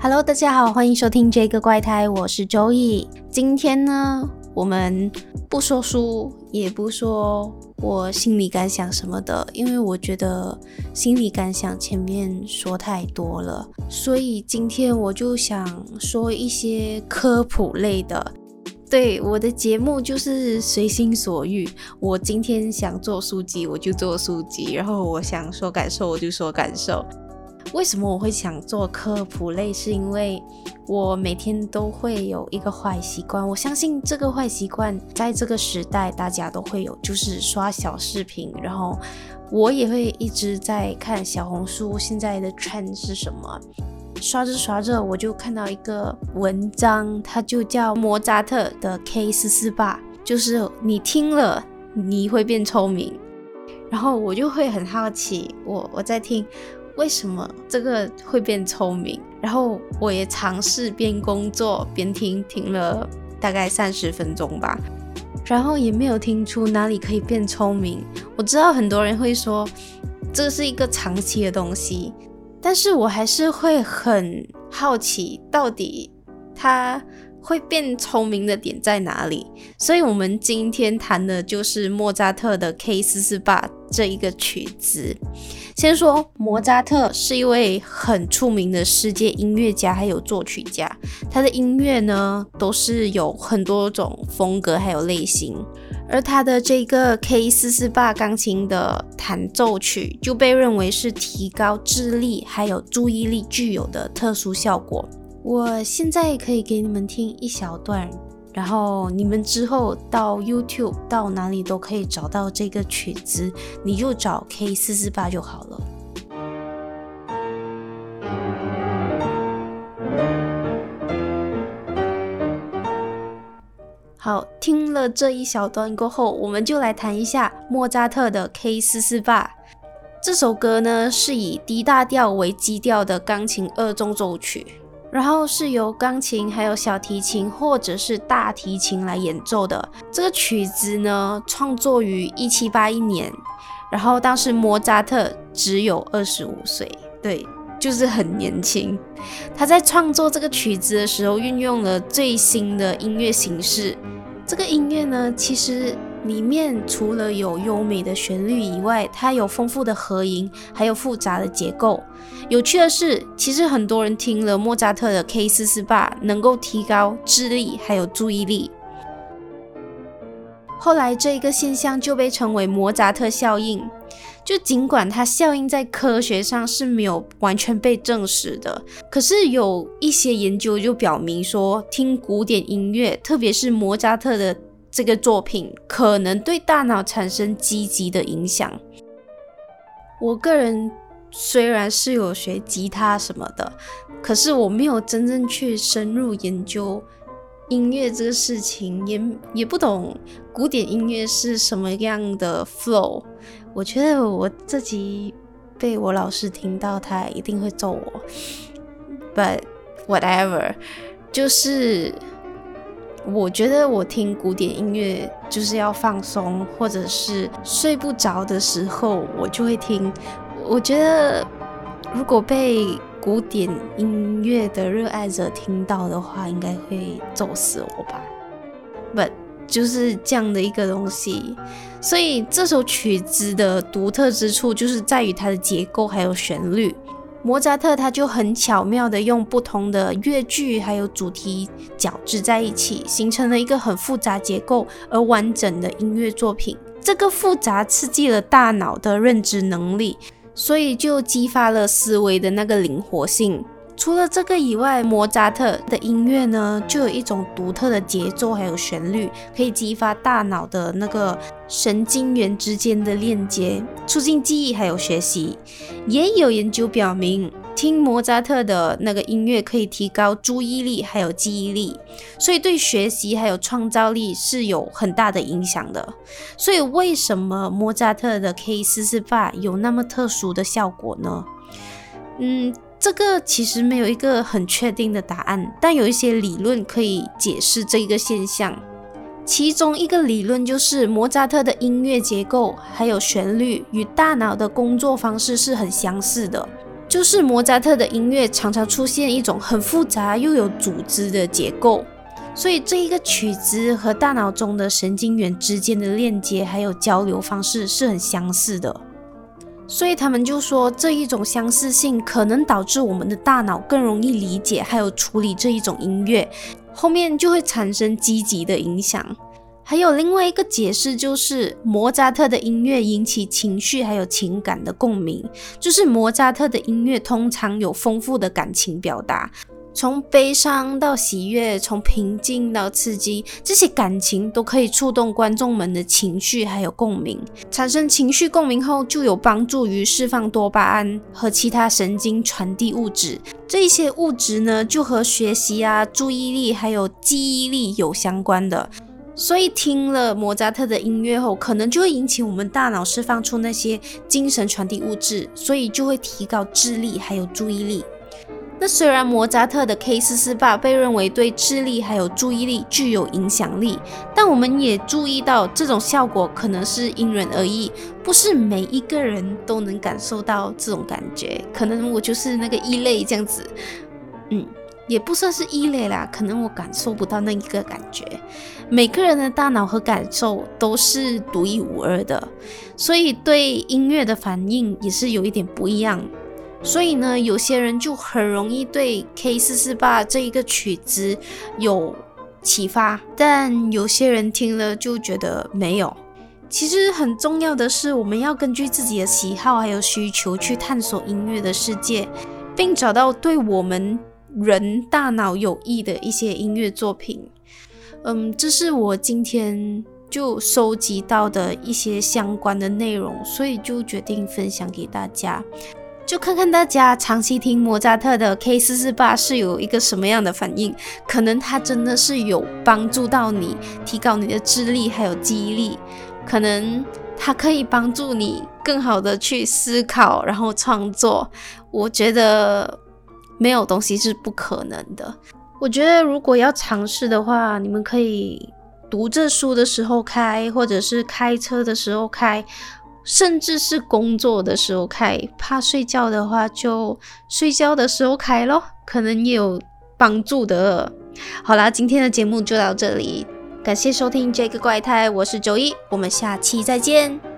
Hello，大家好，欢迎收听这个怪胎，我是周易。今天呢，我们不说书，也不说我心里感想什么的，因为我觉得心里感想前面说太多了，所以今天我就想说一些科普类的。对，我的节目就是随心所欲，我今天想做书籍，我就做书籍，然后我想说感受，我就说感受。为什么我会想做科普类？是因为我每天都会有一个坏习惯，我相信这个坏习惯在这个时代大家都会有，就是刷小视频。然后我也会一直在看小红书，现在的 trend 是什么？刷着刷着，我就看到一个文章，它就叫莫扎特的 K 四四八，就是你听了你会变聪明。然后我就会很好奇，我我在听。为什么这个会变聪明？然后我也尝试边工作边听，听了大概三十分钟吧，然后也没有听出哪里可以变聪明。我知道很多人会说这是一个长期的东西，但是我还是会很好奇，到底它会变聪明的点在哪里？所以我们今天谈的就是莫扎特的 K 四四八这一个曲子。先说莫扎特是一位很出名的世界音乐家，还有作曲家。他的音乐呢，都是有很多种风格还有类型。而他的这个 K 四四八钢琴的弹奏曲，就被认为是提高智力还有注意力具有的特殊效果。我现在可以给你们听一小段。然后你们之后到 YouTube 到哪里都可以找到这个曲子，你就找 K 四四八就好了。好，听了这一小段过后，我们就来谈一下莫扎特的 K 四四八。这首歌呢，是以 D 大调为基调的钢琴二重奏曲。然后是由钢琴、还有小提琴或者是大提琴来演奏的。这个曲子呢，创作于一七八一年，然后当时莫扎特只有二十五岁，对，就是很年轻。他在创作这个曲子的时候，运用了最新的音乐形式。这个音乐呢，其实。里面除了有优美的旋律以外，它有丰富的和音，还有复杂的结构。有趣的是，其实很多人听了莫扎特的 K 四四八，能够提高智力还有注意力。后来这一个现象就被称为莫扎特效应。就尽管它效应在科学上是没有完全被证实的，可是有一些研究就表明说，听古典音乐，特别是莫扎特的。这个作品可能对大脑产生积极的影响。我个人虽然是有学吉他什么的，可是我没有真正去深入研究音乐这个事情，也也不懂古典音乐是什么样的 flow。我觉得我自己被我老师听到，他一定会揍我。But whatever，就是。我觉得我听古典音乐就是要放松，或者是睡不着的时候，我就会听。我觉得如果被古典音乐的热爱者听到的话，应该会揍死我吧。But 就是这样的一个东西，所以这首曲子的独特之处就是在于它的结构还有旋律。莫扎特他就很巧妙的用不同的乐句还有主题交织在一起，形成了一个很复杂结构而完整的音乐作品。这个复杂刺激了大脑的认知能力，所以就激发了思维的那个灵活性。除了这个以外，莫扎特的音乐呢，就有一种独特的节奏，还有旋律，可以激发大脑的那个神经元之间的链接，促进记忆还有学习。也有研究表明，听莫扎特的那个音乐可以提高注意力还有记忆力，所以对学习还有创造力是有很大的影响的。所以为什么莫扎特的 K 四四八有那么特殊的效果呢？嗯。这个其实没有一个很确定的答案，但有一些理论可以解释这一个现象。其中一个理论就是莫扎特的音乐结构还有旋律与大脑的工作方式是很相似的。就是莫扎特的音乐常常出现一种很复杂又有组织的结构，所以这一个曲子和大脑中的神经元之间的链接还有交流方式是很相似的。所以他们就说，这一种相似性可能导致我们的大脑更容易理解还有处理这一种音乐，后面就会产生积极的影响。还有另外一个解释，就是莫扎特的音乐引起情绪还有情感的共鸣，就是莫扎特的音乐通常有丰富的感情表达。从悲伤到喜悦，从平静到刺激，这些感情都可以触动观众们的情绪，还有共鸣。产生情绪共鸣后，就有帮助于释放多巴胺和其他神经传递物质。这些物质呢，就和学习啊、注意力还有记忆力有相关的。所以听了莫扎特的音乐后，可能就会引起我们大脑释放出那些精神传递物质，所以就会提高智力还有注意力。那虽然莫扎特的 K 四四八被认为对智力还有注意力具有影响力，但我们也注意到这种效果可能是因人而异，不是每一个人都能感受到这种感觉。可能我就是那个异类这样子，嗯，也不算是异类啦，可能我感受不到那一个感觉。每个人的大脑和感受都是独一无二的，所以对音乐的反应也是有一点不一样。所以呢，有些人就很容易对 K 四四八这一个曲子有启发，但有些人听了就觉得没有。其实很重要的是，我们要根据自己的喜好还有需求去探索音乐的世界，并找到对我们人大脑有益的一些音乐作品。嗯，这是我今天就收集到的一些相关的内容，所以就决定分享给大家。就看看大家长期听莫扎特的 K 四四八是有一个什么样的反应，可能它真的是有帮助到你，提高你的智力还有记忆力，可能它可以帮助你更好的去思考，然后创作。我觉得没有东西是不可能的。我觉得如果要尝试的话，你们可以读这书的时候开，或者是开车的时候开。甚至是工作的时候开，怕睡觉的话就睡觉的时候开咯，可能也有帮助的。好啦，今天的节目就到这里，感谢收听这个怪胎，我是周一，我们下期再见。